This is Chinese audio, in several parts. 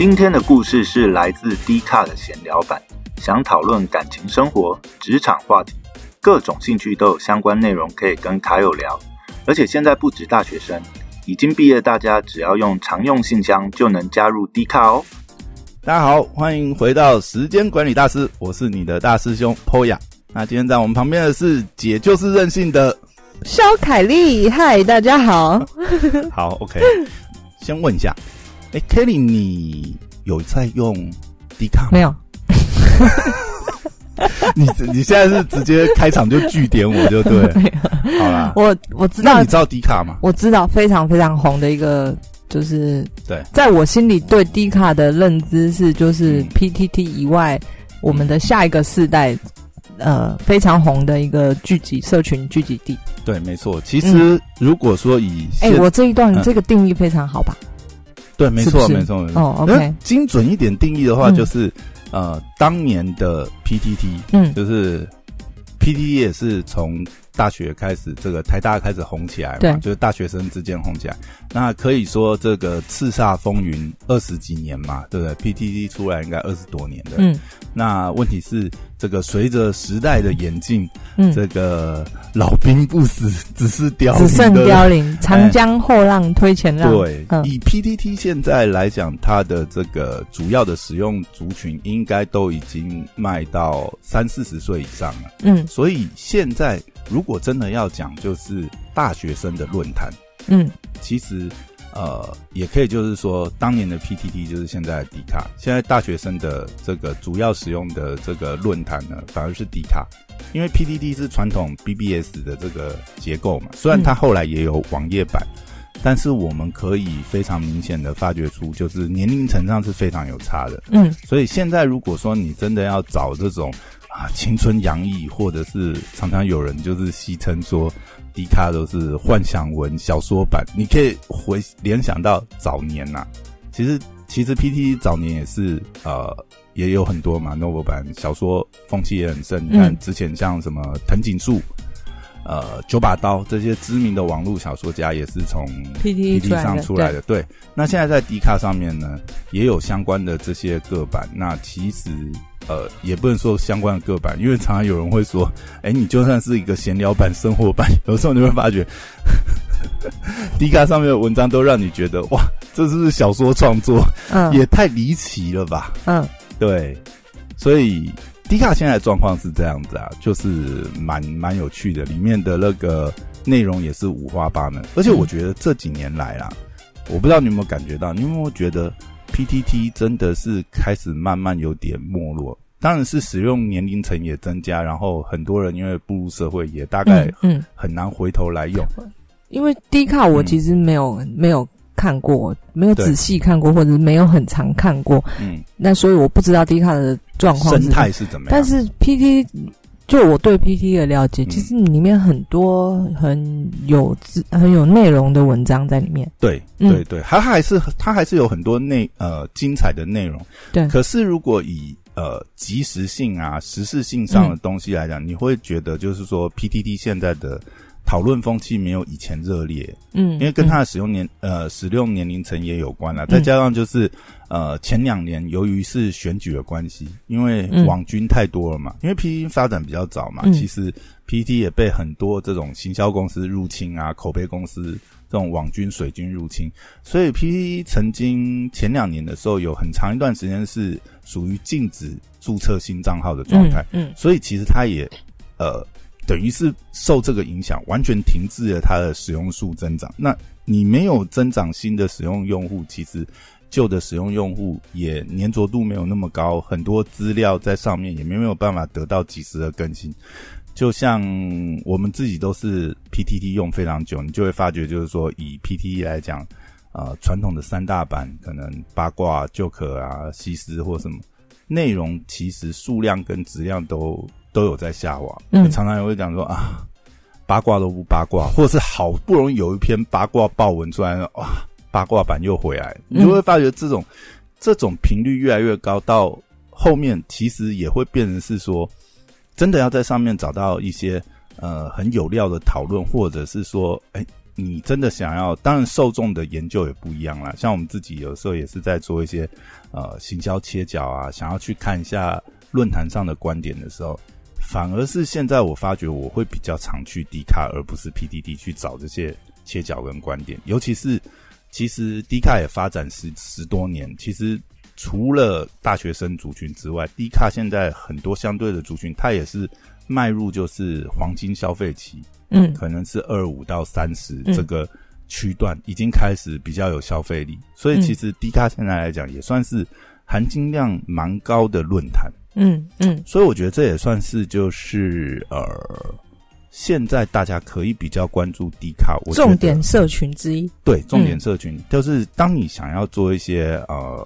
今天的故事是来自 D 卡的闲聊版，想讨论感情生活、职场话题，各种兴趣都有相关内容可以跟卡友聊。而且现在不止大学生，已经毕业大家只要用常用信箱就能加入 D 卡哦。大家好，欢迎回到时间管理大师，我是你的大师兄 Poya。那今天在我们旁边的是姐就是任性的肖凯丽，嗨，大家好。好，OK，先问一下，哎，Kelly，你有在用迪卡吗？没有，你你现在是直接开场就据点我就对了，好啦，我我知道那你，知道迪卡吗？我知道非常非常红的一个，就是对，在我心里对迪卡的认知是，就是嗯 PTT 以外，我们的下一个世代，呃，非常红的一个聚集社群聚集地。对，没错。其实如果说以哎、现我这一段、嗯这个定义非常好吧？对，没错，没错，没错。哦那，OK，精准一点定义的话，嗯。就是、呃，当年的 PTT，嗯。就是 PTT 也是从大学开始，这个台大开始红起来嘛，对就是大学生之间红起来。那可以说这个叱咤风云二十几年嘛，对不对？PTT 出来应该二十多年的。嗯那问题是，这个随着时代的演进，嗯，这个老兵不死，只是凋零，只剩凋零，长江后浪推前浪。对，嗯以 PTT 现在来讲，它的这个主要的使用族群应该都已经卖到三四十岁以上了。嗯所以现在如果真的要讲，就是大学生的论坛，嗯其实呃也可以就是说，当年的 PTT 就是现在的迪卡，现在大学生的这个主要使用的这个论坛呢，反而是迪卡。因为 PTT 是传统 BBS 的这个结构嘛，虽然它后来也有网页版，但是我们可以非常明显的发掘出，就是年龄层上是非常有差的。嗯所以现在如果说你真的要找这种啊青春洋溢，或者是常常有人就是戏称说迪卡都是幻想文小说版，你可以回联想到早年呐、其实其实 PT 早年也是呃也有很多嘛，Novel 版小说风气也很盛。你看嗯之前像什么藤井树。呃，九把刀这些知名的网络小说家也是从 PT 上出来的。对，那现在在迪卡上面呢，也有相关的这些个版。那其实呃，也不能说相关的个版，因为常常有人会说，哎，你就算是一个闲聊版、生活版，有时候你会发觉，迪卡上面的文章都让你觉得，哇，这是不是小说创作？嗯。也太离奇了吧？嗯。对，所以迪卡现在的状况是这样子啊，就是蛮蛮有趣的，里面的那个内容也是五花八门，而且我觉得这几年来啦，我不知道你有没有感觉到，你有没有觉得 PTT 真的是开始慢慢有点没落？当然是使用年龄层也增加，然后很多人因为步入社会，也大概嗯嗯，很难回头来用。因为 D 卡我嗯其实没有、没有看过，没有仔细看过，或者是没有很常看过，嗯，那所以我不知道 D 卡的状况生态是怎么样？但是 PT 就我对 PT 的了解，嗯其实里面很多很有字、很有内容的文章在里面。对嗯对对，它还是它还是有很多内呃精彩的内容。对可是如果以呃及时性啊、时事性上的东西来讲，你会觉得就是说 PTT 现在的讨论风气没有以前热烈，嗯，因为跟它的使用年呃使用年龄层也有关了，再加上就是呃前两年由于是选举的关系，因为嗯网军太多了嘛，因为 PTT 发展比较早嘛，嗯。其实 PTT 也被很多这种行销公司入侵啊，口碑公司这种网军、水军入侵，所以 PTT 曾经前两年的时候有很长一段时间是属于禁止注册新账号的状态，嗯所以其实它也呃等于是受这个影响，完全停滞了它的使用数增长。那你没有增长新的使用用户，其实旧的使用用户也粘着度没有那么高，很多资料在上面也没有办法得到及时的更新。就像我们自己都是 PTT 用非常久，你就会发觉，就是说以 PTT 来讲，呃，传统的三大版可能八卦、旧可啊、西施或什么内容，其实数量跟质量都都有在下滑。嗯常常也会讲说啊，八卦都不八卦，或者是好不容易有一篇八卦报文出来了，哇，八卦版又回来，你就会发觉这种、这种频率越来越高，到后面其实也会变成是说，真的要在上面找到一些呃很有料的讨论，或者是说，哎，你真的想要，当然受众的研究也不一样啦。像我们自己有时候也是在做一些呃行销切角啊，想要去看一下论坛上的观点的时候，反而是现在我发觉我会比较常去 D 卡，而不是 PDD 去找这些切角跟观点，尤其是。其实 D 卡也发展十十多年，其实除了大学生族群之外，D 卡现在很多相对的族群，它也是迈入就是黄金消费期，嗯，可能是二五到三十这个区段已经开始比较有消费力，所以其实 D 卡现在来讲也算是含金量蛮高的论坛，嗯嗯，所以我觉得这也算是就是呃。现在大家可以比较关注迪卡，我重点社群之一。对，重点社群就是当你想要做一些呃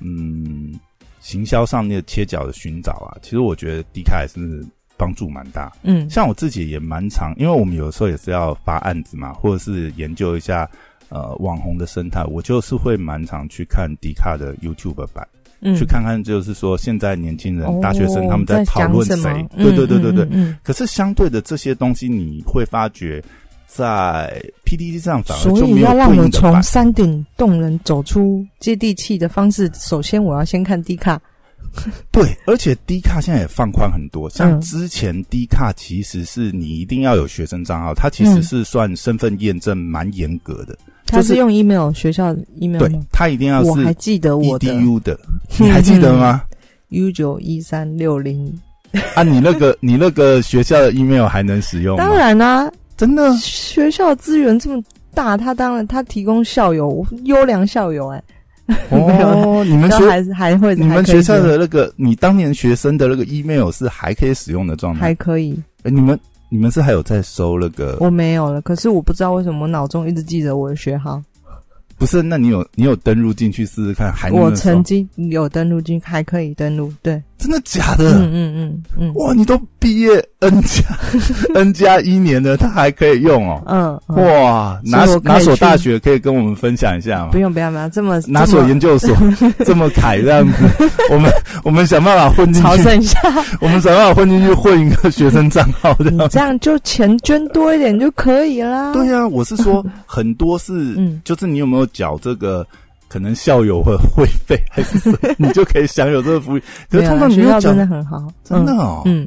嗯行销上面的切角的寻找啊，其实我觉得迪卡还是帮助蛮大。嗯，像我自己也蛮常，因为我们有时候也是要发案子嘛，或者是研究一下呃网红的生态，我就是会蛮常去看迪卡的 YouTube 版。去看看，就是说现在年轻人、大学生他们在讨论谁？对对对对对。可是相对的这些东西，你会发觉在 PDD 上反而就没有要让我从山顶洞人走出接地气的方式，首先我要先看 D 卡。对，而且 D 卡现在也放宽很多。像之前 D 卡其实是你一定要有学生账号，它其实是算身份验证蛮严格的。他是用 email 学校 email，对他一定要是。我还记得我的 U 的，你还记得吗？U 九一三六零。啊，你那个 你那个学校的 email 还能使用？当然啦，真的。学校资源这么大，他当然他提供校友优良校友哎。哦，你们学还还会你们学校的那个你当年学生的那个 email 是还可以使用的状态？还可以。哎，你们。你们是还有在收那个？我没有了，可是我不知道为什么我脑中一直记得我的学号。不是，那你有你有登录进去试试看？还我曾经有登录进，还可以登录，对。真的假的？嗯嗯嗯嗯。哇，你都毕业 N 加 N 加一年的，他还可以用哦。嗯。哇，哪哪所大学可以跟我们分享一下吗？不用不用不用，这么 哪所研究所 这么凯这样子？我们我们想办法混进去，朝圣一下。我们想办法混进去混一个学生账号这样。这样就钱捐多一点就可以啦。对呀，我是说 很多是，嗯，就是你有没有缴这个？可能校友会会费还是什么你就可以享有这个福利。可是通常学校真的很好，真的哦。嗯，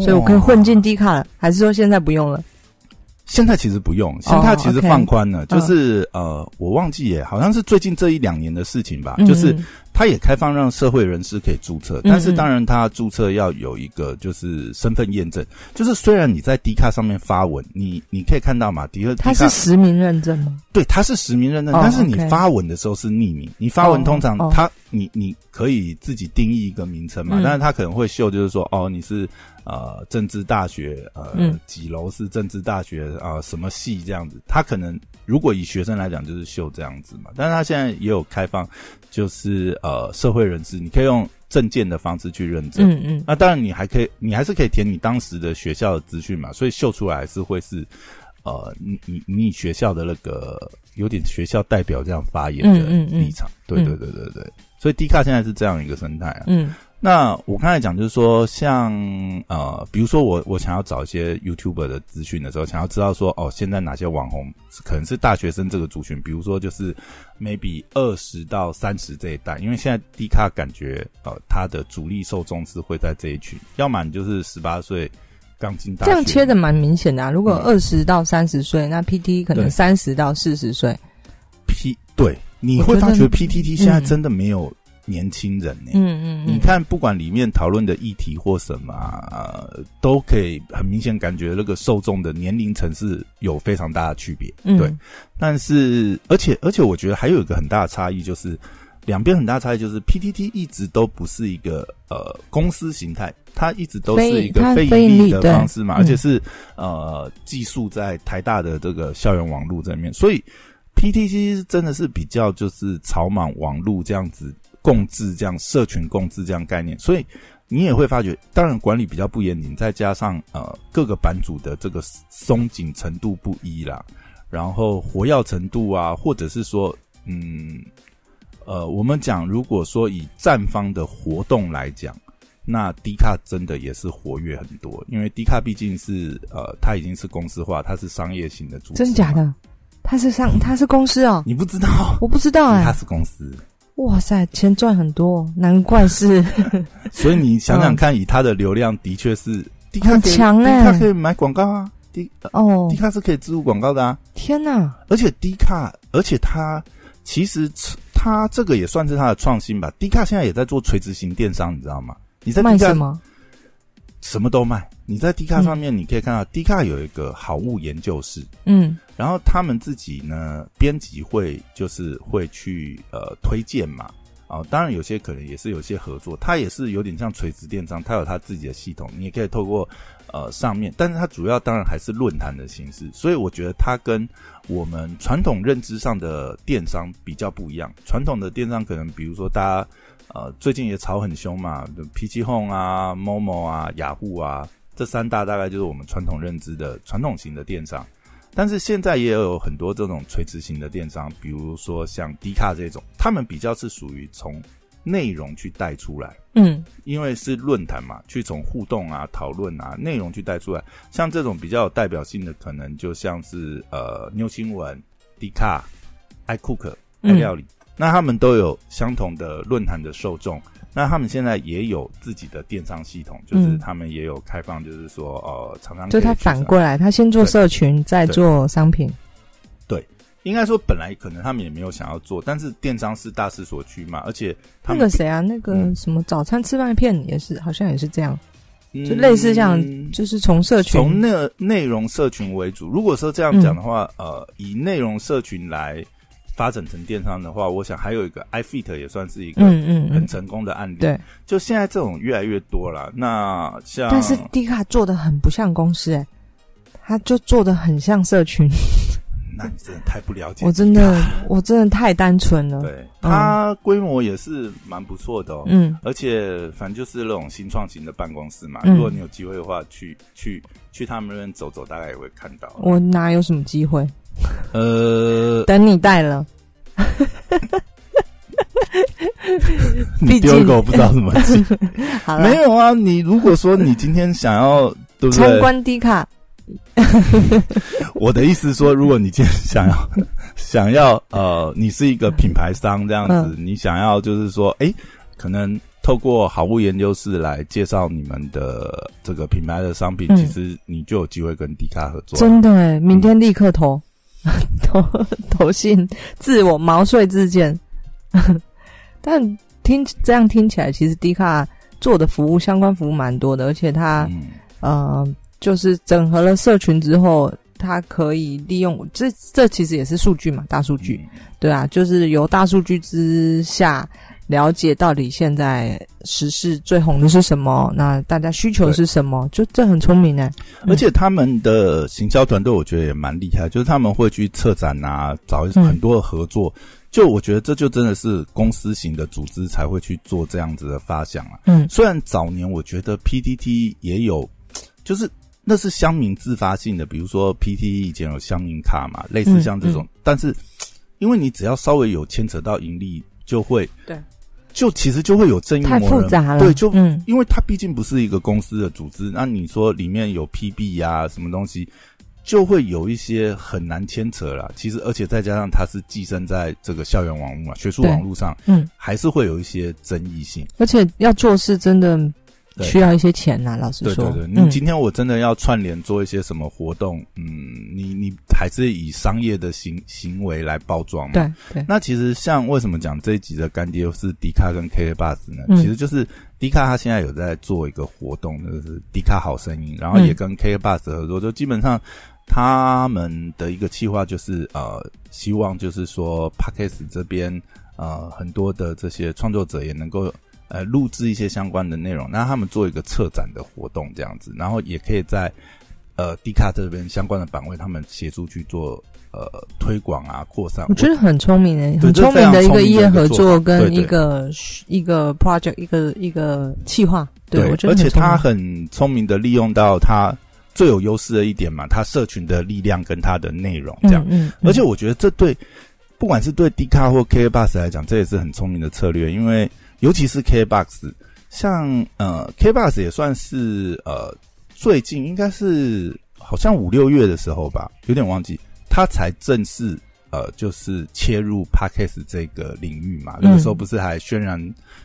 所以我可以混进低卡了，还是说现在不用了？现在其实不用，现在其实放宽了，就是呃，我忘记耶，好像是最近这一两年的事情吧，就是。它也开放让社会人士可以注册，但是当然，它注册要有一个就是身份验证。就是虽然你在 D 卡上面发文，你你可以看到嘛，迪克他是实名认证吗？对，它是实名认证，但是你发文的时候是匿名。你发文通常它你你可以自己定义一个名称嘛，但是他可能会秀，就是说哦，你是呃政治大学呃几楼是政治大学啊什么系这样子。他可能如果以学生来讲，就是秀这样子嘛，但是他现在也有开放。就是呃，社会人士，你可以用证件的方式去认证。嗯嗯。那当然，你还可以，你还是可以填你当时的学校的资讯嘛。所以秀出来是会是呃，你你你学校的那个有点学校代表这样发言的立场。对对对对对。所以 D 卡现在是这样一个生态啊。嗯。那我刚才讲就是说，像呃，比如说我我想要找一些 YouTuber 的资讯的时候，想要知道说哦，现在哪些网红可能是大学生这个族群，比如说就是 maybe 二十到三十这一代，因为现在 D 卡感觉呃，它的主力受众是会在这一群，要么你就是十八岁刚进大学，这样切的蛮明显的啊。如果二十到三十岁，那 PT 可能三十到四十岁。P 对，你会发觉 PTT 现在真的没有。年轻人呢？嗯嗯，你看，不管里面讨论的议题或什么，呃，都可以很明显感觉那个受众的年龄层是有非常大的区别。嗯对，但是而且而且，我觉得还有一个很大的差异，就是两边很大差异，就是 PTT 一直都不是一个呃公司形态，它一直都是一个非盈利的方式嘛，而且是呃寄宿在台大的这个校园网络这面，所以 PTT 真的是比较就是草莽网络这样子。共治这样社群共治这样概念，所以你也会发觉，当然管理比较不严谨，再加上呃各个版主的这个松紧程度不一啦，然后活跃程度啊，或者是说嗯呃我们讲如果说以站方的活动来讲，那 D 卡真的也是活跃很多，因为 D 卡毕竟是呃，它已经是公司化，它是商业性的组织，真假？的？他是上他是公司哦，你不知道？我不知道哎、它是公司，哇塞，钱赚很多，难怪是 所以你想想看，以他的流量，的确是很可以强欸 D 卡可以买广告啊，D 哦 D，卡是可以植入广告的啊，天哪，而且 D 卡，而且它其实它这个也算是它的创新吧。D 卡现在也在做垂直型电商，你知道吗？你在卖什么？什么都卖。你在 D 卡上面，你可以看到 D 卡有一个好物研究室，嗯然后他们自己呢，编辑会就是会去呃推荐嘛。啊、当然有些可能也是有些合作，它也是有点像垂直电商，它有它自己的系统，你也可以透过呃上面，但是它主要当然还是论坛的形式，所以我觉得它跟我们传统认知上的电商比较不一样。传统的电商可能比如说大家呃最近也炒很凶嘛，PC Home 啊、Momo 啊、雅虎啊，这三大大概就是我们传统认知的传统型的电商。但是现在也有很多这种垂直型的电商，比如说像 D 卡这种，他们比较是属于从内容去带出来，嗯因为是论坛嘛，去从互动啊、讨论啊、内容去带出来。像这种比较有代表性的，可能就像是呃妞新闻、D 卡、爱 cook、爱嗯料理，那他们都有相同的论坛的受众。那他们现在也有自己的电商系统，就是嗯他们也有开放，就是说呃，常常就他反过来，他先做社群，再做商品。对应该说本来可能他们也没有想要做，但是电商是大势所趋嘛，而且那个谁啊，那个嗯什么早餐吃麦片也是，好像也是这样，嗯就类似像就是从社群从内内容社群为主。如果说这样讲的话，呃，以内容社群来发展成电商的话，我想还有一个 iFit 也算是一个很成功的案例。对。就现在这种越来越多了。那像但是 D 卡做的很不像公司哎、他就做的很像社群，那你真的太不了解，我真的我真的太单纯了。对它规模也是蛮不错的哦。嗯，而且反正就是那种新创型的办公室嘛，嗯如果你有机会的话，去去去他们那边走走，大概也会看到。我哪有什么机会？呃，等你带了，你丢一个我不知道怎么记。好，没有啊，你如果说你今天想要，对不对？参观 D 卡，我的意思是说，如果你今天想要 想要呃，你是一个品牌商这样子，嗯。你想要就是说，哎，可能透过好物研究室来介绍你们的这个品牌的商品，嗯。其实你就有机会跟迪卡合作。真的哎，明天立刻投 投投信，自我毛遂自荐。但听这样听起来，其实 D 卡做的服务相关服务蛮多的，而且它嗯，呃，就是整合了社群之后，它可以利用这这其实也是数据嘛，大数据，对啊，就是由大数据之下了解到底现在时事最红的是什么，那大家需求是什么，就这很聪明哎、而且他们的行销团队，我觉得也蛮厉害，就是他们会去策展啊，找嗯很多的合作。就我觉得这就真的是公司型的组织才会去做这样子的发想啊。嗯。虽然早年我觉得 PTT 也有，就是那是乡民自发性的，比如说 PTT 以前有乡民卡嘛，类似像这种，嗯。但是因为你只要稍微有牵扯到盈利，就会对，就其实就会有正义太复杂了，对，就嗯。因为它毕竟不是一个公司的组织，那你说里面有 PB 呀、什么东西，就会有一些很难牵扯啦。其实，而且再加上它是寄生在这个校园网络嘛、学术网络上，嗯，还是会有一些争议性。而且要做事真的对需要一些钱呐、老实说，对对对，嗯你今天我真的要串联做一些什么活动，嗯，你你还是以商业的行行为来包装嘛？对对，那其实像为什么讲这一集的干爹是迪卡跟 K Bus 呢？嗯其实就是迪卡他现在有在做一个活动，就是迪卡好声音，然后也跟 K Bus 合作，就基本上他们的一个计划就是呃，希望就是说 Podcast 这边呃很多的这些创作者也能够。呃，录制一些相关的内容，那他们做一个策展的活动这样子，然后也可以在呃迪卡这边相关的版位，他们协助去做呃推广啊、扩散。我觉得很聪明诶、很聪明的一个非常聪明的业合作跟一个一个 project 一个一个计划，对，我觉得而且他很聪明的利用到他最有优势的一点嘛，他社群的力量跟他的内容这样。嗯嗯，而且我觉得这对不管是对 D 卡或 K Bus 来讲，这也是很聪明的策略，因为尤其是 K Box，像呃，KBox 也算是呃，最近应该是好像五六月的时候吧，有点忘记，它才正式。呃，就是切入 Podcast 这个领域嘛，那个时候不是还渲染、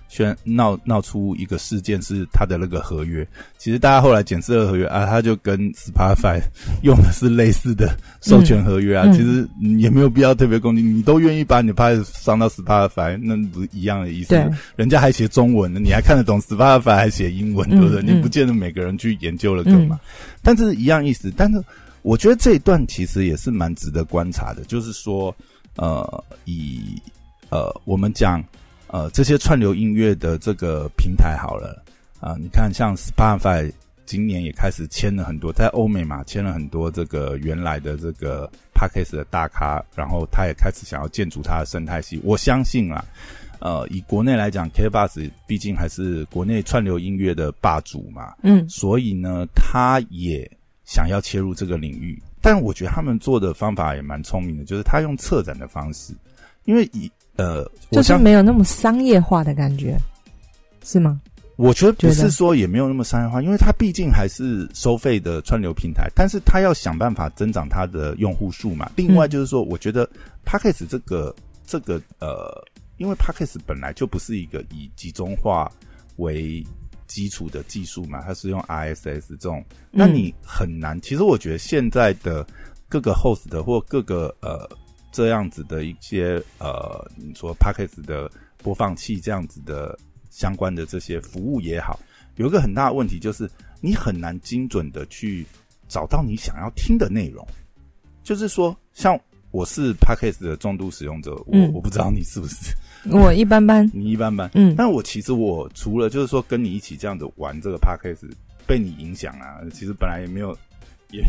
宣闹闹出一个事件，是他的那个合约。其实大家后来检测了合约啊，他就跟 Spotify 用的是类似的授权合约啊。其实也没有必要特别攻击，你都愿意把你的 Podcast 上到 Spotify，那不一样的意思。人家还写中文呢，你还看得懂 Spotify 还写英文，对不对？你不见得每个人去研究了干嘛？但是一样意思，但是。我觉得这一段其实也是蛮值得观察的，就是说，呃，以呃我们讲呃这些串流音乐的这个平台好了啊，你看像 Spotify 今年也开始签了很多，在欧美嘛签了很多这个原来的这个 Podcast 的大咖，然后他也开始想要建筑他的生态系。我相信啊，呃，以国内来讲，KBox 毕竟还是国内串流音乐的霸主嘛，嗯，所以呢，他也。想要切入这个领域，但我觉得他们做的方法也蛮聪明的，就是他用策展的方式，因为以呃，就是没有那么商业化的感觉，是吗？我觉得不是说也没有那么商业化，因为它毕竟还是收费的串流平台，但是它要想办法增长它的用户数嘛。另外就是说，我觉得 p a c k e s 这个这个呃，因为 p a c k e s 本来就不是一个以集中化为。基础的技术嘛，它是用 RSS 这种，那你很难。其实我觉得现在的各个 host 的或各个呃这样子的一些呃，你说 Packets 的播放器这样子的相关的这些服务也好，有一个很大的问题就是你很难精准的去找到你想要听的内容。就是说，像我是 Packets 的重度使用者，我我不知道你是不是。我一般般，你一般般，嗯，但我其实我除了就是说跟你一起这样子玩这个 podcast，被你影响啊，其实本来也没有，也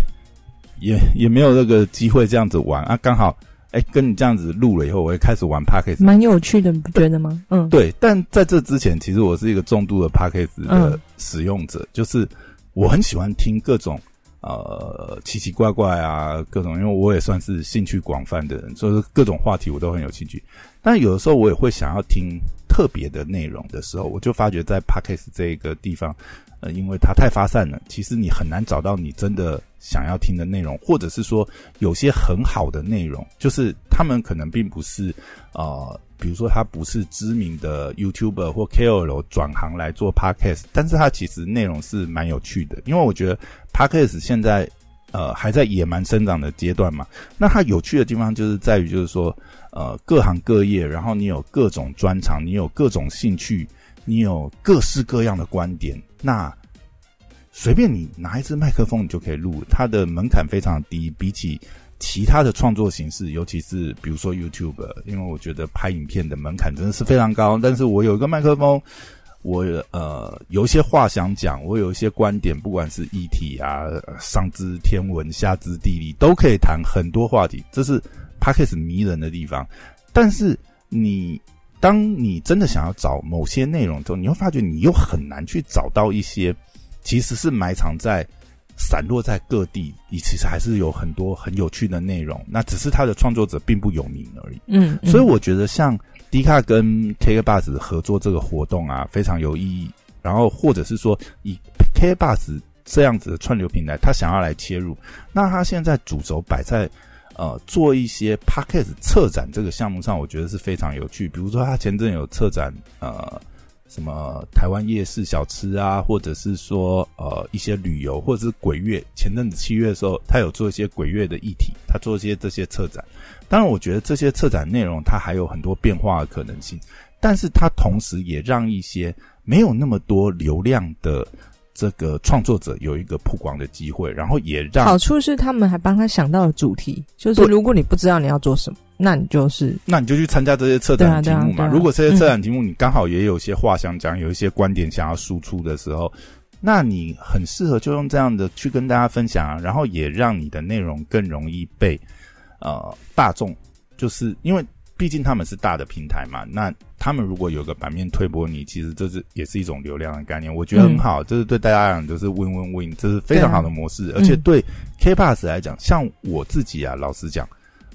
也也没有那个机会这样子玩啊，刚好哎跟你这样子录了以后，我也开始玩 podcast，蛮有趣的，你不觉得吗？嗯，对，但在这之前，其实我是一个重度的 podcast 的使用者，就是我很喜欢听各种。呃，奇奇怪怪啊，各种，因为我也算是兴趣广泛的人，所以各种话题我都很有兴趣。但有的时候我也会想要听特别的内容的时候，我就发觉在 Podcast 这个地方，呃，因为它太发散了，其实你很难找到你真的想要听的内容，或者是说有些很好的内容，就是他们可能并不是呃。比如说，他不是知名的 YouTuber 或 KOL 转行来做 Podcast，但是他其实内容是蛮有趣的。因为我觉得 Podcast 现在呃还在野蛮生长的阶段嘛，那它有趣的地方就是在于，就是说呃各行各业，然后你有各种专长，你有各种兴趣，你有各式各样的观点，那随便你拿一支麦克风，你就可以录，它的门槛非常低，比起。其他的创作形式，尤其是比如说 YouTube，因为我觉得拍影片的门槛真的是非常高。但是我有一个麦克风，我呃有一些话想讲，我有一些观点，不管是议题啊、上知天文、下知地理，都可以谈很多话题，这是 Podcast 迷人的地方。但是你当你真的想要找某些内容之后，你会发觉你又很难去找到一些其实是埋藏在。散落在各地，你其实还是有很多很有趣的内容。那只是他的创作者并不有名而已。嗯，所以我觉得像迪卡跟 K Bus 合作这个活动啊，非常有意义。然后或者是说以 K Bus 这样子的串流平台，他想要来切入，那他现在主轴摆在呃做一些 Podcast 策展这个项目上，我觉得是非常有趣。比如说他前阵有策展呃。什么台湾夜市小吃啊，或者是说呃一些旅游，或者是鬼月。前阵子七月的时候，他有做一些鬼月的议题，他做一些这些策展。当然，我觉得这些策展内容它还有很多变化的可能性，但是它同时也让一些没有那么多流量的这个创作者有一个曝光的机会，然后也让好处是他们还帮他想到了主题，就是如果你不知道你要做什么。那你就是，那你就去参加这些策展题目嘛。如果这些策展题目你刚好也有些话想讲，有一些观点想要输出的时候，那你很适合就用这样的去跟大家分享，然后也让你的内容更容易被呃大众，就是因为毕竟他们是大的平台嘛。那他们如果有个版面推播你，其实这是也是一种流量的概念，我觉得很好。这是对大家来讲就是 win win win，这是非常好的模式。而且对 K Pass 来讲，像我自己啊，老实讲。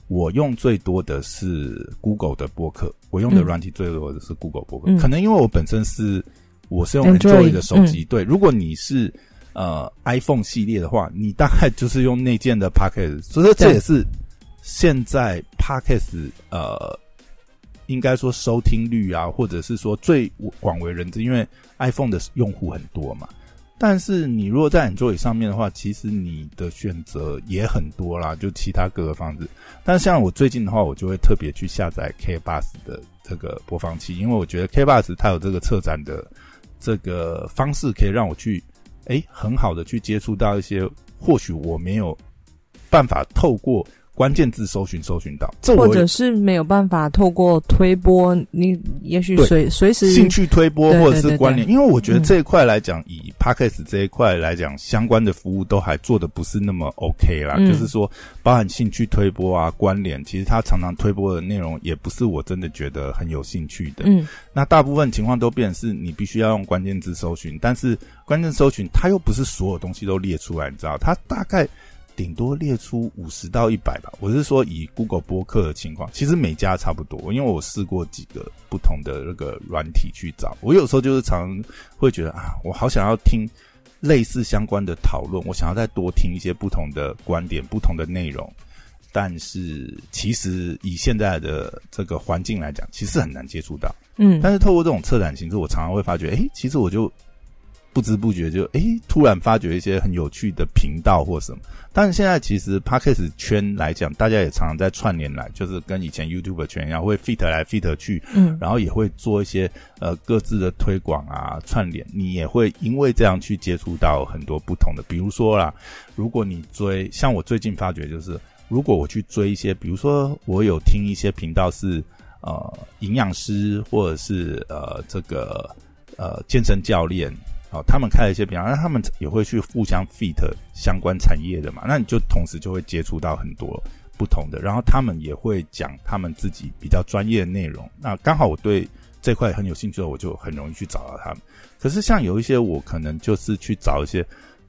我用最多的是 Google 的播客，我用的软体最多的是 Google 播客。可能因为我本身是我是用 Android 的手机。对，如果你是呃 iPhone 系列的话，你大概就是用内建的 Pocket，。所以说这也是现在 Podcast 呃，应该说收听率啊，或者是说最广为人知，因为 iPhone 的用户很多嘛。但是你如果在 Android 上面的话，其实你的选择也很多啦，就其他各个方式。但像我最近的话，我就会特别去下载 K Bus 的这个播放器，因为我觉得 K Bus 它有这个策展的这个方式，可以让我去哎很好的去接触到一些或许我没有办法透过。关键字搜寻搜寻到，或者是没有办法透过推播，你也许随随时兴趣推播或者是关联，因为我觉得这一块来讲，以 Podcast 这一块来讲，相关的服务都还做的不是那么 OK 啦。就是说，包含兴趣推播啊，关联，其实他常常推播的内容也不是我真的觉得很有兴趣的。嗯，那大部分情况都变是你必须要用关键字搜寻，但是关键搜寻它又不是所有东西都列出来，你知道，它大概。顶多列出五十到一百吧。我是说以 Google 播客的情况，其实每家差不多。因为我试过几个不同的那个软体去找，我有时候就是常会觉得啊，我好想要听类似相关的讨论，我想要再多听一些不同的观点、不同的内容。但是其实以现在的这个环境来讲，其实很难接触到。嗯，但是透过这种策展形式，我常常会发觉，哎，其实我就。不知不觉就哎，突然发觉一些很有趣的频道或什么。但是现在其实 Podcast 圈来讲，大家也常常在串联来，就是跟以前 YouTube 圈一样，会 fit 来 fit 去，嗯，然后也会做一些呃各自的推广啊串联。你也会因为这样去接触到很多不同的，比如说啦，如果你追，像我最近发觉就是，如果我去追一些，比如说我有听一些频道是呃营养师或者是呃这个呃健身教练。哦，他们开了一些比方，那他们也会去互相 fit 相关产业的嘛？那你就同时就会接触到很多不同的，然后他们也会讲他们自己比较专业的内容。那刚好我对这块很有兴趣，我就很容易去找到他们。可是像有一些我可能就是去找一些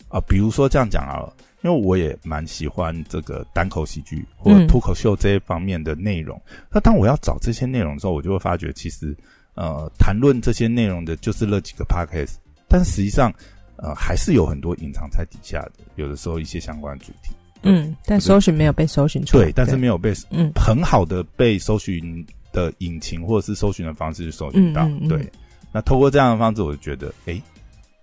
啊，比如说这样讲啊，因为我也蛮喜欢这个单口喜剧或者脱口秀这一方面的内容。那当我要找这些内容的时候，我就会发觉其实呃，谈论这些内容的就是那几个 podcast。但实际上，呃，还是有很多隐藏在底下的。有的时候一些相关主题，嗯，但搜寻没有被搜寻出来，对，但是没有被嗯很好的被搜寻的引擎或者是搜寻的方式去搜寻到。对，那透过这样的方式，我就觉得哎，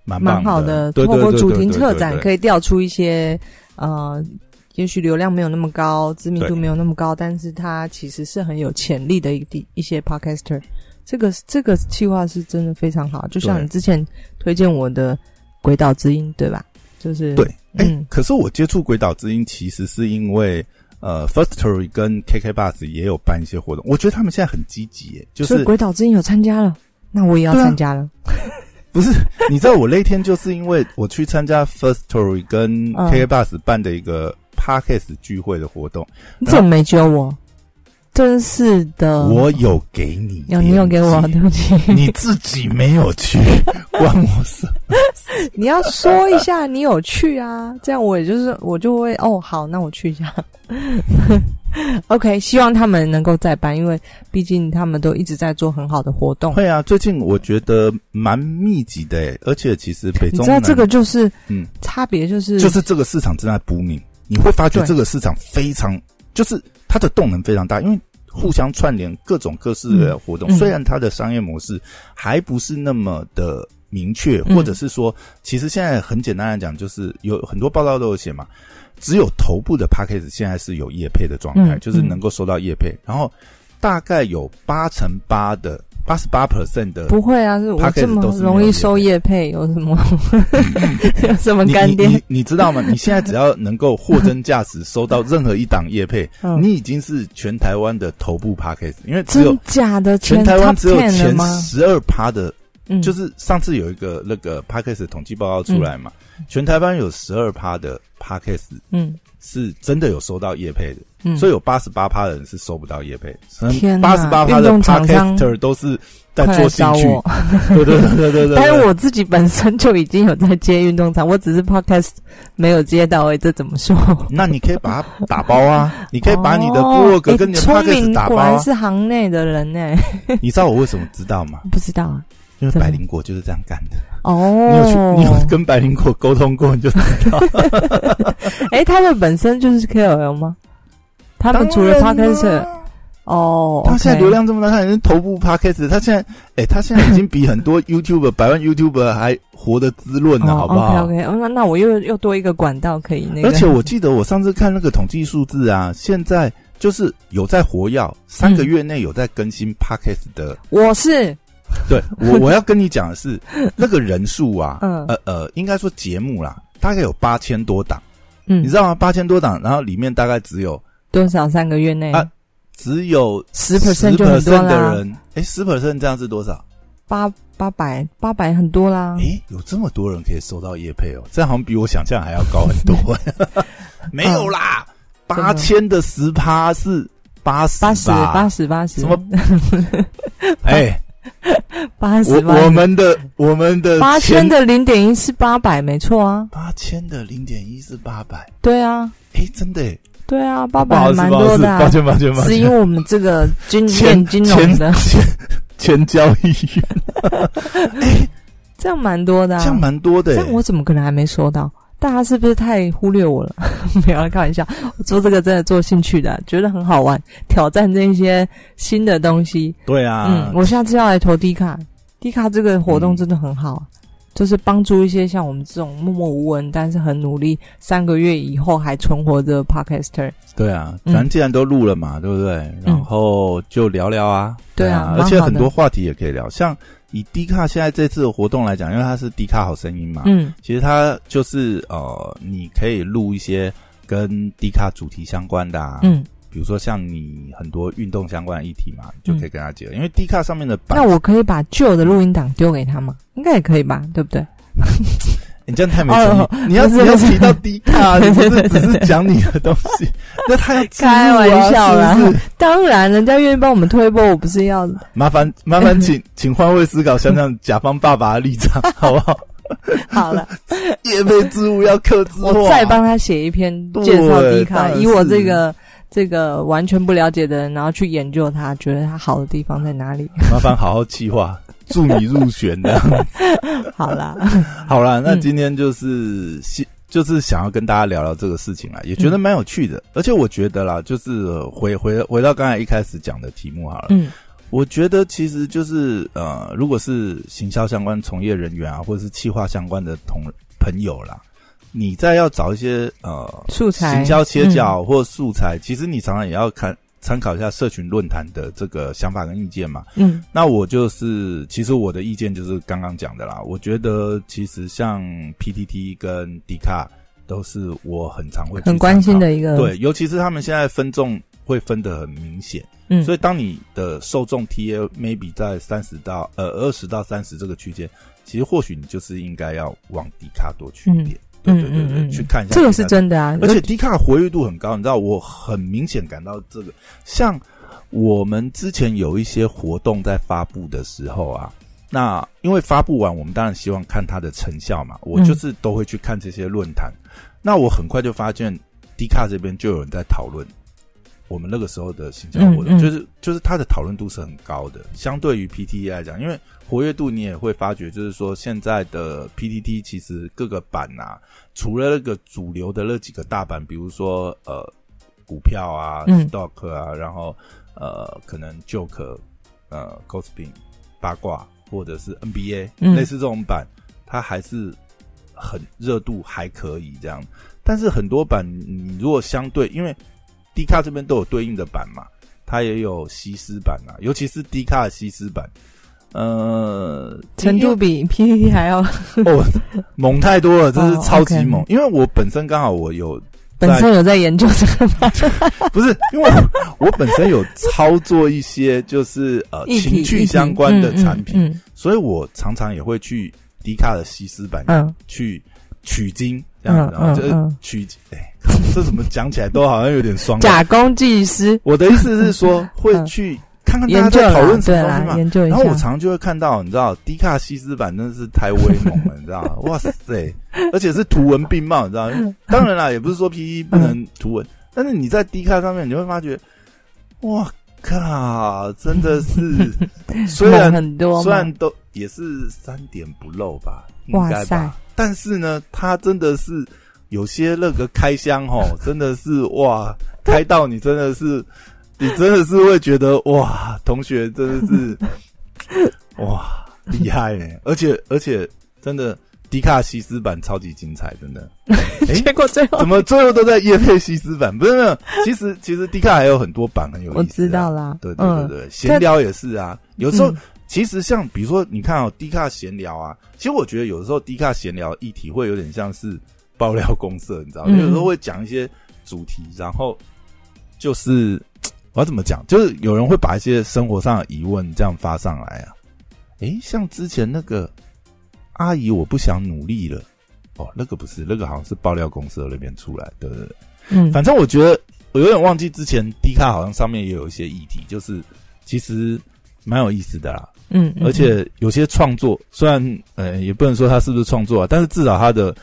蛮蛮好的。透过主题策展，可以调出一些呃，也许流量没有那么高，知名度没有那么高，但是它其实是很有潜力的一一一些 podcaster。这个这个计划是真的非常好，就像你之前推荐我的《鬼岛之音》，对吧？就是对，嗯。可是我接触《鬼岛之音》其实是因为呃，First Story 跟 KK Bus 也有办一些活动，我觉得他们现在很积极，就是《鬼岛之音》有参加了，那我也要参加了。不是，你知道我那天就是因为我去参加 First Story 跟 KK Bus 办的一个 Podcast 聚会的活动，你怎么没教我？真是的，我有给你，有你有给我，对不起，你自己没有去，关我事。你要说一下你有去啊，这样我也就是我就会哦，好，那我去一下。OK，希望他们能够再办，因为毕竟他们都一直在做很好的活动。会啊，最近我觉得蛮密集的，而且其实北中你知道这个就是嗯，差别就是就是这个市场正在补命，你会发觉这个市场非常就是。它的动能非常大，因为互相串联各种各式的活动。虽然它的商业模式还不是那么的明确，或者是说，其实现在很简单来讲，就是有很多报道都有写嘛，只有头部的 p a c k a g e 现在是有业配的状态，就是能够收到业配，然后大概有八成八的。八十八 percent 的不会啊，是我这么容易收叶配，有什么？有什么干爹？你你知道吗？你现在只要能够货真价实 收到任何一档叶配，你已经是全台湾的头部 p a c k a g e 因为只有假的全台湾只有前十二趴的，就是上次有一个那个 p a c k a g e 统计报告出来嘛，全台湾有十二趴的 p a c k a g e 嗯。是真的有收到叶配的，所以有八十八趴的人是收不到叶配。八十八趴的 podcaster 都是在做兴趣。对对对对对对。但是我自己本身就已经有在接运动场，我只是 podcast 没有接到。哎，这怎么说？那你可以把它打包啊！你可以把你的部落格跟你的 podcast 打包。果然是行内的人呢。你知道我为什么知道吗？不知道啊。因为百灵果就是这样干的。哦，你有去，你有跟白灵果沟通过，你就知道。哎，他们本身就是 KOL 吗？他们除了 Podcast 哦，他现在流量这么大，他已经头部 podcast，他现在，哎、他现在已经比很多 YouTuber 百万 YouTuber 还活得滋润了，好不好 OK 那那我又又多一个管道可以那个，而且我记得我上次看那个统计数字啊，现在就是有在活跃，三个月内有在更新 podcast 的。我是对我我要跟你讲的是，那个人数啊，嗯呃呃，应该说节目啦，大概有八千多档，嗯你知道吗？八千多档，然后里面大概只有多少三个月内啊只有十 percent 就很多10%的啦，人，哎，十 percent 这样是多少？八八百八百很多啦。诶，有这么多人可以收到叶配哦，这样好像比我想象还要高很多。没有啦，八千的十趴是八十八十八十八十什么？哎，八十我我们的我们的八千的零点一是八百，没错啊。八千的零点一是八百，对啊，哎，真的诶，对啊，八百还蛮多的啊抱。歉抱歉抱歉，是因为我们这个金前念金融的，前前交易员，这样蛮多的啊。这样蛮多的诶。这样我怎么可能还没收到？大家是不是太忽略我了？没有，开玩笑。我做这个真的做兴趣的，觉得很好玩，挑战这些新的东西。对啊嗯，，我下次要来投低卡，低卡这个活动真的很好，就是帮助一些像我们这种默默无闻，但是很努力，三个月以后还存活的 podcaster。对啊，咱既然都录了嘛，对不对？然后就聊聊啊，对啊蛮而且很多话题也可以聊。像以低卡现在这次的活动来讲，因为它是低卡好声音嘛，嗯其实它就是呃，你可以录一些跟低卡主题相关的啊，嗯，比如说像你很多运动相关的议题嘛，你就可以跟他结合，因为低卡上面的版那我可以把旧的录音档丢给他吗？应该也可以吧，对不对？你这样太没诚意。哦你要你要不是不是提到迪卡，你不是只是讲你的东西，那他要啊开玩笑啦是是当然，人家愿意帮我们推波，我不是要麻烦麻烦请 请换位思考，想想甲方爸爸的立场，好不好？好了。业配之物要克制，我再帮他写一篇介绍迪卡，以我这个这个完全不了解的人，然后去研究他，觉得他好的地方在哪里。麻烦好好计划，祝你入选的。好啦，好啦，那嗯今天就是希就是想要跟大家聊聊这个事情啦，也觉得蛮有趣的，而且我觉得啦，就是呃回回回到刚才一开始讲的题目好了，嗯。我觉得其实就是呃，如果是行销相关从业人员啊，或者是企划相关的同朋友啦，你在要找一些呃素材。行销切角或素材，其实你常常也要看参考一下社群论坛的这个想法跟意见嘛。嗯那我就是，其实我的意见就是刚刚讲的啦。我觉得其实像 PTT 跟 d 卡都是我很常会很关心的一个对，尤其是他们现在分众会分得很明显。嗯，所以当你的受众 TA maybe 在三十到呃二十到三十这个区间，其实或许你就是应该要往迪卡多去一点，嗯对对对对，去看一下这个是真的啊，而且迪卡活跃度很高，你知道，我很明显感到这个，像我们之前有一些活动在发布的时候啊，那因为发布完，我们当然希望看它的成效嘛，我就是都会去看这些论坛。那我很快就发现，迪卡这边就有人在讨论我们那个时候的行销活动，嗯嗯。就是就是它的讨论度是很高的，相对于 PTT 来讲，因为活跃度你也会发觉，就是说现在的 PTT 其实各个版啊，除了那个主流的那几个大版，比如说呃股票啊、嗯。Stock 啊，然后呃可能 joke 呃 cosplay 八卦或者是 NBA、嗯。类似这种版，它还是很热度还可以这样。但是很多版你如果相对，因为 D 卡这边都有对应的版嘛，它也有西施版啊，尤其是 D 卡的西施版，呃，程度比 PPT 还要哦猛太多了，真是哦超级猛。因为我本身刚好我有本身有在研究这个吗？不是，因为我 我本身有操作一些就是呃情趣相关的产品，嗯所以我常常也会去迪卡的西施版嗯去取经，这样子，嗯然后就哎，这怎么讲起来都好像有点双。假公济私，我的意思是说，会去看看大家研究啦在讨论，什，么东西嘛。研究一下。然后我常常就会看到，你知道，迪卡西斯版真的是太威猛了，你知道吗？哇塞，而且是图文并茂，你知道？当然啦，也不是说 P E 不能图文，但是你在迪卡上面，你会发觉，哇卡真的是，虽然很多，虽然都也是三点不漏吧，应该吧，但是呢，他真的是有些那个开箱哦，真的是哇，开到你真的是，你真的是会觉得哇，同学真的是哇厉害哎，而且而且真的迪卡西斯版超级精彩，真的。哎结果最后怎么最后都在叶配西斯版？不是，没有其实其实迪卡还有很多版很有意思、啊。我知道啦对对嗯对对，闲聊也是啊。有时候、嗯其实像比如说，你看哦，迪卡闲聊啊，其实我觉得有的时候迪卡闲聊议题会有点像是爆料公社，你知道吗？嗯有时候会讲一些主题，然后就是 我要怎么讲？就是有人会把一些生活上的疑问这样发上来啊。诶，像之前那个阿姨，我不想努力了。哦，那个不是，那个好像是爆料公司那边出来的。对对对。嗯，反正我觉得我有点忘记之前 D 卡好像上面也有一些议题，就是其实蛮有意思的啦。嗯，嗯而且有些创作虽然呃也不能说它是不是创作啊，但是至少它的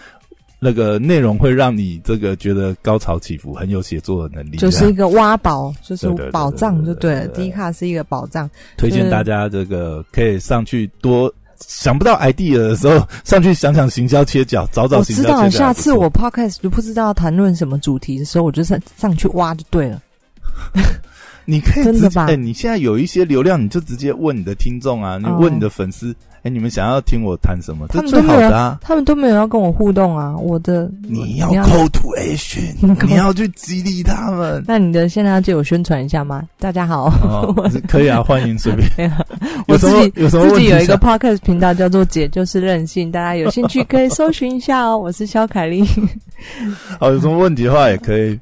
那个内容会让你这个觉得高潮起伏，很有写作的能力。就是一个挖宝，就是宝藏就对了。对对对对低卡是一个宝藏，推荐大家这个可以上去多。想不到 idea 的时候，上去想想行销切角，找找我知道。下次我 podcast 就不知道谈论什么主题的时候，我就上上去挖就对了。你可以直接，真的吧哎、你现在有一些流量，你就直接问你的听众啊，你哦问你的粉丝，哎、你们想要听我谈什么？这他们最都没有好的啊。他们都没有要跟我互动啊。我的你要 call to action，你要去激励他们。那你的现在要借我宣传一下吗？大家好，哦，可以啊，欢迎随便。我自己么有什么自问题想？己有一个 podcast 频道叫做“姐就是任性”，大家有兴趣可以搜寻一下哦。我是肖凯丽，好，有什么问题的话也可以。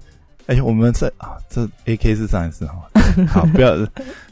哎、我们这啊，这 A K 是上一次哈，好，不要，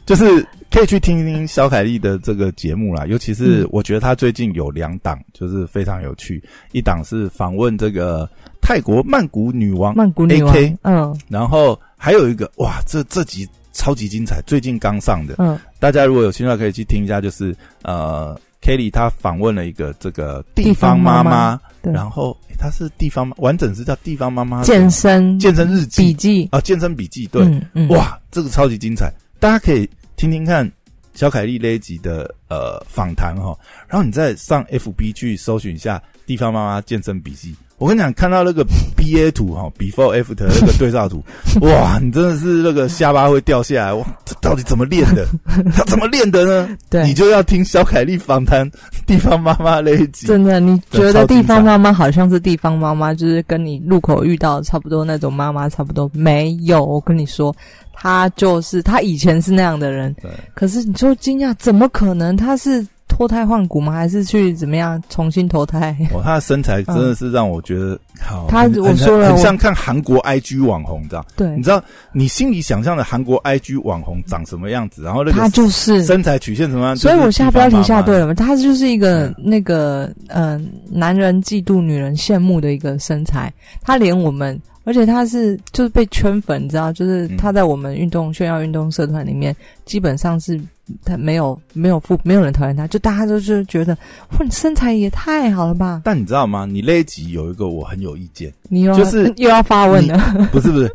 就是可以去听听肖凯丽的这个节目啦。尤其是嗯。我觉得他最近有两档，就是非常有趣。一档是访问这个泰国曼谷女王，曼谷女王 AK，嗯。然后还有一个哇，这这集超级精彩，最近刚上的，嗯。大家如果有兴趣的话，可以去听一下。就是呃，Kelly 她访问了一个这个地地方方妈妈然后诶她是地方完整是叫地方妈妈健身健身日记。笔记，啊，健身笔记，对，哇，这个超级精彩，大家可以听听看小凯丽那一集的呃访谈哈，然后你再上 FB 去搜寻一下地方妈妈健身笔记。我跟你讲，看到那个 BA 图哈，before after 那个对照图，哇，你真的是那个下巴会掉下来，哇，这到底怎么练的？他怎么练的呢？对你就要听小凯丽访谈地方妈妈那一集。真的，你觉得地方妈妈好像是地方妈妈，就是跟你路口遇到差不多那种妈妈差不多？没有，我跟你说，她就是她以前是那样的人，对，可是你就惊讶，怎么可能？她是脱胎换骨吗？还是去怎么样重新投胎？哦，他的身材真的是让我觉得，好，他我说了我很像看韩国 IG 网红，你知道？对你，知道你心里想象的韩国 IG 网红长什么样子，然后那她个就是。身材曲线什么样？所以我下标题下对了。了嘛，他就是一个嗯那个嗯、呃男人嫉妒女人羡慕的一个身材，他连我们，而且他是就是被圈粉，你知道，就是他在我们运动炫耀运动社团里面，基本上是她没有没有负没有人讨厌他，就大家都是觉得哇，你身材也太好了吧？但你知道吗？你那一集有一个我很有意见，你又就是 又要发问了，不是不是，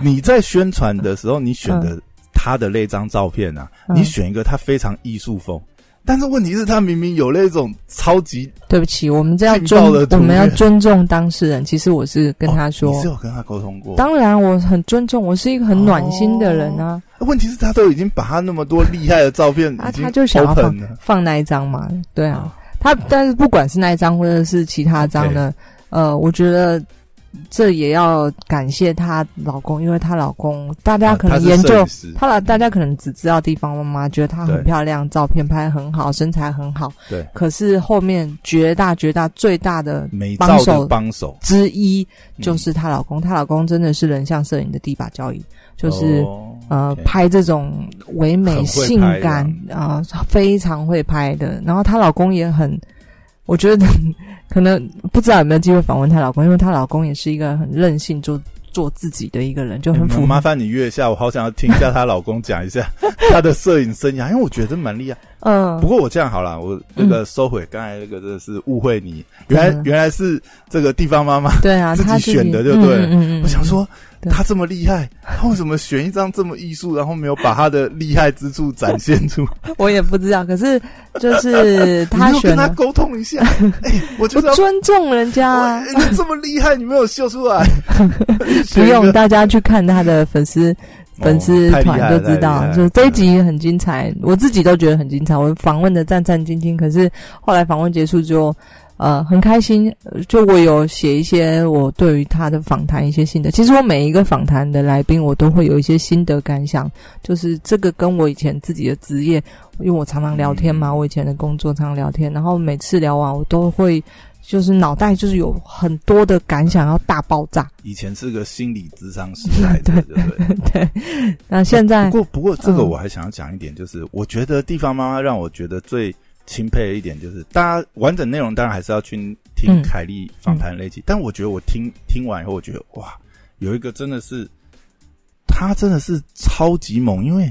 你在宣传的时候，你选的他的那张照片啊，嗯你选一个他非常艺术风，但是问题是，他明明有那种超级对不起，我们这要劲爆的图尊我们要尊重当事人。其实我是跟他说，哦你是有跟他沟通过？当然我很尊重，我是一个很暖心的人啊。问题是，他都已经把他那么多厉害的照片啊，他就想要放。放那一张嘛，对啊哦。他但是不管是那一张或者是其他张呢，呃，我觉得这也要感谢她老公，因为她老公大家可能研究她老大家可能只知道地方妈妈，觉得她很漂亮，照片拍得很好，身材很好，对。可是后面绝大绝大最大的帮手帮手，之一嗯就是她老公，她老公真的是人像摄影的第一把交椅，就是。哦呃拍这种唯美、性感啊、呃非常会拍的。然后她老公也很，我觉得 可能不知道有没有机会访问她老公，因为她老公也是一个很任性、做做自己的一个人，就很符合。哎麻烦你约一下，我好想要听一下她老公讲一下 她的摄影生涯，因为我觉得蛮厉害。嗯。不，过我这样好了，我那个收回刚才那个真的是误会你，原来嗯。原来是这个地方妈妈对啊，自己选的对不对？我想说，对。他这么厉害，他为什么选一张这么艺术，然后没有把他的厉害之处展现出？我也不知道，可是就是 你他跟他沟通一下？哎、我就尊重人家。这么厉害，你没有秀出来？不用大家去看他的粉丝粉丝团就知道就这一集很精彩，我自己都觉得很精彩。我访问的战战兢兢，可是后来访问结束之后，呃，很开心。呃就我有写一些我对于他的访谈一些心得。其实我每一个访谈的来宾，我都会有一些心得感想，就是这个跟我以前自己的职业，因为我常常聊天嘛，我以前的工作常常聊天，然后每次聊完，我都会。就是脑袋就是有很多的感想要大爆炸，以前是个心理智商时代的，对不对？对。那现在不过，不过这个嗯我还想要讲一点，就是、我觉得地方妈妈让我觉得最钦佩的一点，就是大家完整内容当然还是要去听嗯凯莉访谈那一集，但我觉得我听听完以后，我觉得哇，有一个真的是他真的是超级猛，因为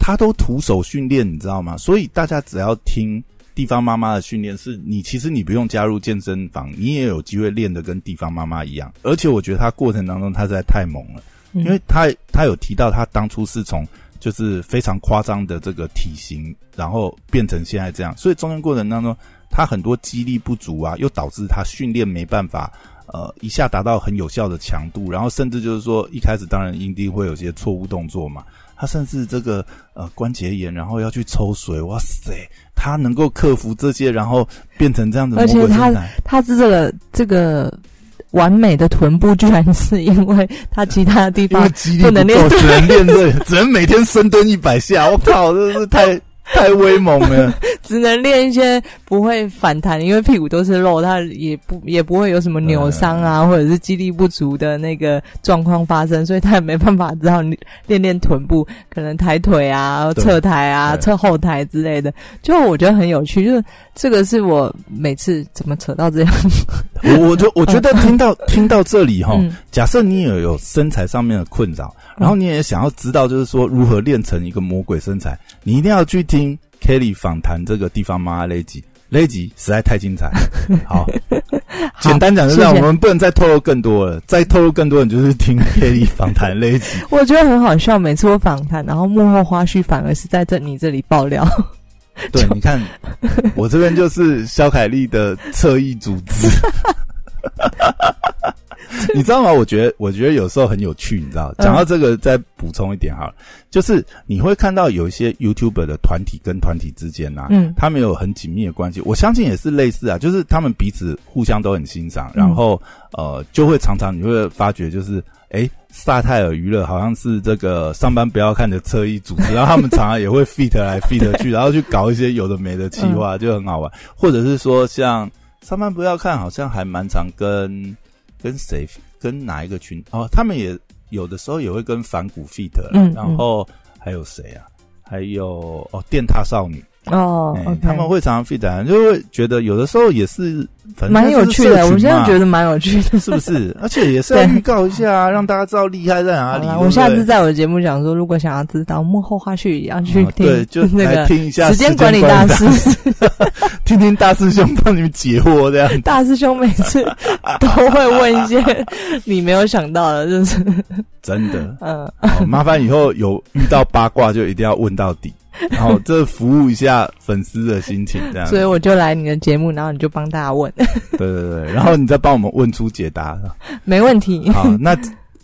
他都徒手训练，你知道吗？所以大家只要听。地方妈妈的训练是你，其实你不用加入健身房，你也有机会练得跟地方妈妈一样。而且我觉得他过程当中，他实在太猛了。嗯因为他他有提到他当初是从就是非常夸张的这个体型，然后变成现在这样，所以中间过程当中他很多肌力不足啊，又导致他训练没办法呃一下达到很有效的强度，然后甚至就是说一开始当然一定会有些错误动作嘛，他甚至这个呃关节炎，然后要去抽水，哇塞，他能够克服这些，然后变成这样子魔而且他他这个这个完美的臀部，居然是因为他其他的地方肌力不不能练够，只能练这，只能每天深蹲一百下。我靠，这是太 太威猛了。只能练一些不会反弹，因为屁股都是肉，他也不也不会有什么扭伤啊，或者是肌力不足的那个状况发生，所以他也没办法知道你练练臀部，可能抬腿啊、侧抬啊、侧后抬之类的。就我觉得很有趣，就是这个是我每次怎么扯到这样，我我就我觉得听到听到这里哈，嗯。假设你也有身材上面的困扰，然后你也想要知道就是说如何练成一个魔鬼身材，你一定要去听 Kelly 访谈这个地方妈那一集。那一集实在太精彩，好，简单讲就是这样，我们不能再透露更多了，再透露更多，你就是听 Kelly 访谈那一集。我觉得很好笑。每次我访谈，然后幕后花絮反而是在这你这里爆料。对，你看，我这边就是肖凯丽的侧翼组织，你知道吗？我觉得，我觉得有时候很有趣，你知道？嗯讲到这个，再补充一点好了，就是你会看到有一些 YouTuber 的团体跟团体之间啊，嗯他们有很紧密的关系。我相信也是类似啊，就是他们彼此互相都很欣赏，嗯然后呃，就会常常你会发觉就是。诶，萨泰尔娱乐好像是这个上班不要看的车衣组织，然后他们常常也会 fit 来 fit 去，然后去搞一些有的没的企划，就很好玩。或者是说，像上班不要看，好像还蛮常跟跟谁跟哪一个群哦，他们也有的时候也会跟反骨 fit，嗯然后还有谁啊？还有哦，电踏少女，哦他们会常常 fit，啊就会觉得有的时候也是，反正蛮有趣的。我现在觉得得蛮有趣的，是不是？而且也是预告一下啊，让大家知道厉害在哪里。我下次在我的节目讲说，如果想要知道幕后花絮，也要去听、哦对，就那个听一下时间管理大师。听听大师兄帮你们解惑这样。大师兄每次都会问一些你没有想到的，就是真的，嗯，麻烦以后有遇到八卦就一定要问到底，然后这服务一下粉丝的心情，这样。所以我就来你的节目，然后你就帮大家问，对对对，然后你再帮我们问出解答。没问题。好，那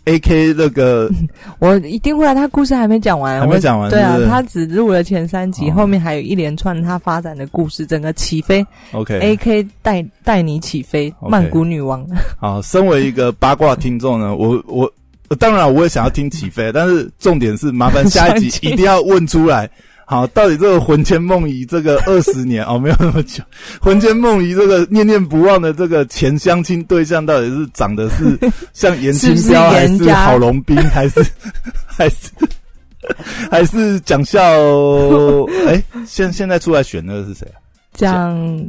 A K 那个我一定会啊，他故事还没讲完，还没讲完对啊他只录了前三集，哦后面还有一连串他发展的故事，整个起飞 OK，，A K 带带你起飞，曼谷女王。好，身为一个八卦听众呢，我我当然我也想要听起飞，但是重点是麻烦下一集一定要问出来。好，到底这个魂牵梦萦这个二十年哦，没有那么久，魂牵梦萦这个念念不忘的这个前相亲对象，到底是长得是 像严清是不是标还是郝龙斌，还是 还是还是蒋孝？哎，现现在出来选那个是谁啊？讲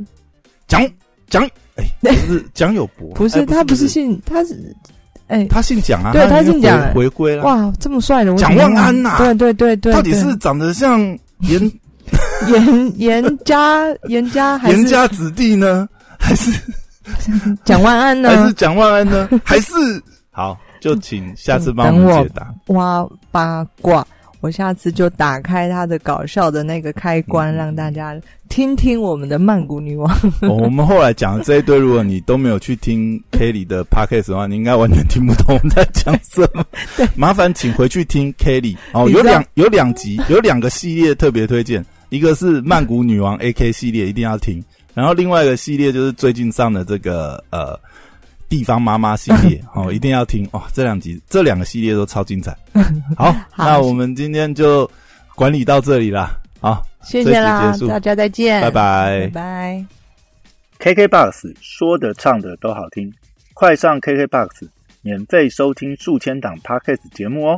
蒋蒋哎，不是蒋友柏，不是哎他不是姓他是哎。他姓蒋啊，对他姓蒋。回回归了。哇这么帅的蒋万安呐。对对对对，到底是长得像严严严家严家还是严家子弟呢？还是 蒋万安呢？还是蒋万安呢？还是好，就请下次帮我们解答。挖八卦。我下次就打开他的搞笑的那个开关，嗯让大家听听我们的曼谷女王。哦我们后来讲的这一堆，如果你都没有去听 Kelly 的 podcast 的话，你应该完全听不懂我们在讲什么。麻烦请回去听 Kelly 哦，有两有两集，有两个系列特别推荐，一个是曼谷女王 AK 系列，一定要听。然后另外一个系列就是最近上的这个呃地方妈妈系列 哦，一定要听哦。这两集这两个系列都超精彩。好，好那我们今天就管理到这里啦。好，谢谢啦大家再见，拜拜拜拜。KKBOX 说的唱的都好听，快上 KKBOX 免费收听数千档 Podcast 节目哦。